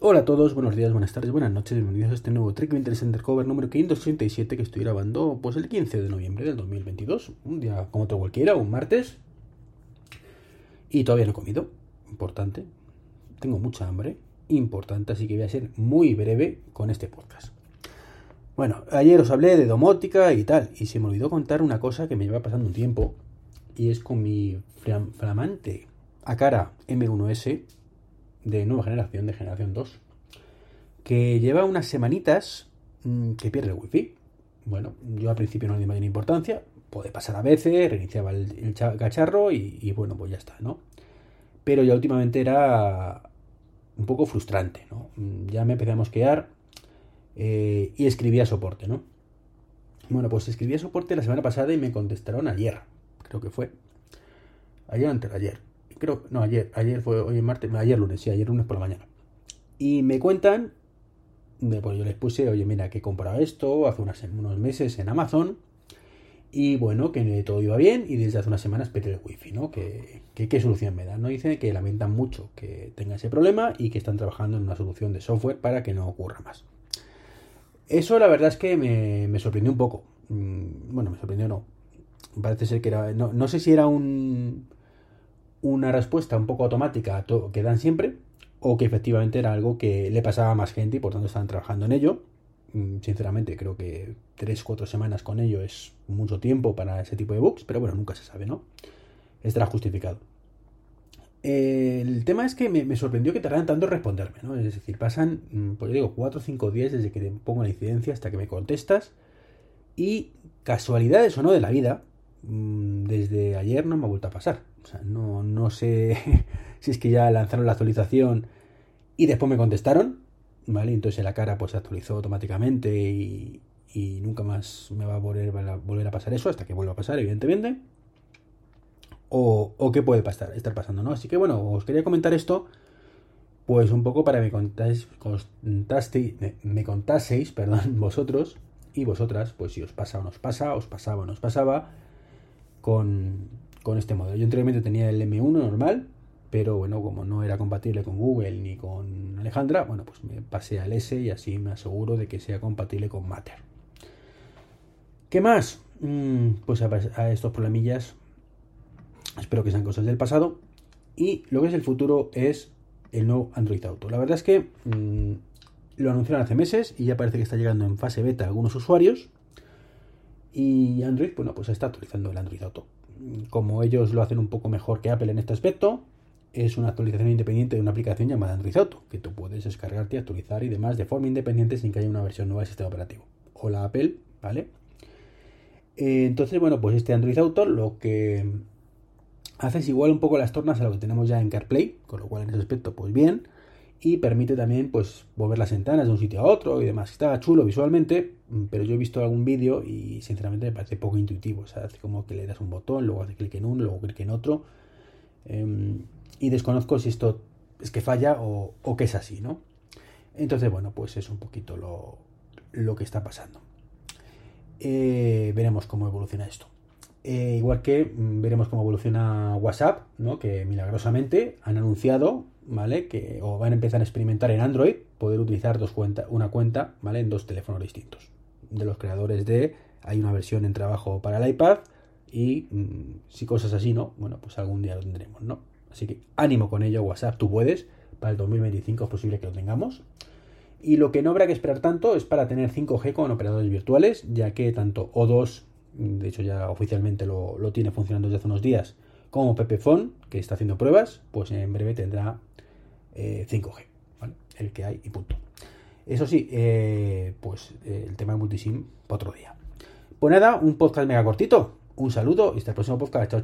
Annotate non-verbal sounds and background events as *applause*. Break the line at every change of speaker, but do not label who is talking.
Hola a todos, buenos días, buenas tardes, buenas noches, bienvenidos a este nuevo Trek Winter Undercover número 537 que estoy grabando pues el 15 de noviembre del 2022, un día como otro cualquiera, un martes. Y todavía no he comido, importante. Tengo mucha hambre, importante, así que voy a ser muy breve con este podcast. Bueno, ayer os hablé de domótica y tal, y se me olvidó contar una cosa que me lleva pasando un tiempo, y es con mi flamante Akara M1S de nueva generación, de generación 2, que lleva unas semanitas mm, que pierde el wifi. Bueno, yo al principio no le di mayor importancia, puede pasar a veces, reiniciaba el, cacharro y, bueno, pues ya está, ¿no? Pero ya últimamente era un poco frustrante, ¿no? Mm, ya me empecé a mosquear eh, y escribía soporte, ¿no? Bueno, pues escribía soporte la semana pasada y me contestaron ayer, creo que fue. Ayer antes ayer creo, no, ayer, ayer fue, hoy es martes, ayer lunes, sí, ayer lunes por la mañana. Y me cuentan, pues yo les puse, oye, mira, que he comprado esto hace unos meses en Amazon. Y bueno, que todo iba bien y desde hace unas semanas pete el wifi, ¿no? Que, qué solución me dan, ¿no? Dice que lamentan mucho que tenga ese problema y que están trabajando en una solución de software para que no ocurra más. Eso la verdad es que me, sorprendió un poco. Mm, bueno, me sorprendió no. Parece ser que era... no sé si era un una respuesta un poco automática a todo que dan siempre, o que efectivamente era algo que le pasaba a más gente y por tanto estaban trabajando en ello. Mm, sinceramente, creo que 3-4 semanas con ello es mucho tiempo para ese tipo de bugs, pero bueno, nunca se sabe, ¿no? Estará justificado. el tema es que me, sorprendió que tardaran tanto en responderme, ¿no? Es decir, pasan, mm, pues yo digo, 4 o 5 días desde que te pongo la incidencia hasta que me contestas. Y casualidades o no de la vida, mm, desde ayer no me ha vuelto a pasar. O sea, no, no sé *laughs* si es que ya lanzaron la actualización y después me contestaron, ¿vale? Entonces la cara pues se actualizó automáticamente y, nunca más me va a volver, a a pasar eso hasta que vuelva a pasar, evidentemente. O, o qué puede pasar, estar pasando, ¿no? Así que bueno, os quería comentar esto, pues un poco para que me contáis, me contaseis, perdón, *laughs* vosotros y vosotras, pues si os pasa o nos pasa, os pasaba o nos pasaba con, con este modelo. Yo anteriormente tenía el M1 normal, pero bueno, como no era compatible con Google ni con Alejandra, bueno, pues me pasé al S y así me aseguro de que sea compatible con Matter. ¿Qué más? Mm, pues a, estos problemillas espero que sean cosas del pasado. Y lo que es el futuro es el nuevo Android Auto. La verdad es que mm, lo anunciaron hace meses y ya parece que está llegando en fase beta a algunos usuarios. Y Android, bueno, pues está actualizando el Android Auto como ellos lo hacen un poco mejor que Apple en este aspecto, es una actualización independiente de una aplicación llamada Android Auto, que tú puedes descargarte, actualizar y demás de forma independiente sin que haya una versión nueva del sistema operativo. O la Apple, ¿vale? Eh, entonces, bueno, pues este Android Auto lo que hace es igual un poco las tornas a lo que tenemos ya en CarPlay, con lo cual en ese aspecto, pues bien y permite también pues mover las ventanas de un sitio a otro y demás. Está chulo visualmente, mm, pero yo he visto algún vídeo y sinceramente me parece poco intuitivo. O sea, hace como que le das un botón, luego hace clic en uno, luego clic en otro. Em, y desconozco si esto es que falla o, que es así, ¿no? Entonces, bueno, pues es un poquito lo, lo que está pasando. Eh, veremos cómo evoluciona esto. Eh, igual que mm, veremos cómo evoluciona WhatsApp, ¿no? que milagrosamente han anunciado ¿vale? Que o van a empezar a experimentar en Android poder utilizar dos cuentas, una cuenta, ¿vale? En dos teléfonos distintos. De los creadores de hay una versión en trabajo para el iPad y mm, si cosas así, ¿no? Bueno, pues algún día lo tendremos, ¿no? Así que ánimo con ello, WhatsApp, tú puedes. Para el 2025 es posible que lo tengamos. Y lo que no habrá que esperar tanto es para tener 5G con operadores virtuales, ya que tanto O2, de hecho ya oficialmente lo, lo tiene funcionando desde hace unos días, como Pepephone, que está haciendo pruebas, pues en breve tendrá 5G, eh, el que hay y punto. Eso sí, eh, pues eh, el tema de multisim para otro día. Pues nada, un podcast mega cortito. Un saludo y hasta el próximo podcast. Chao.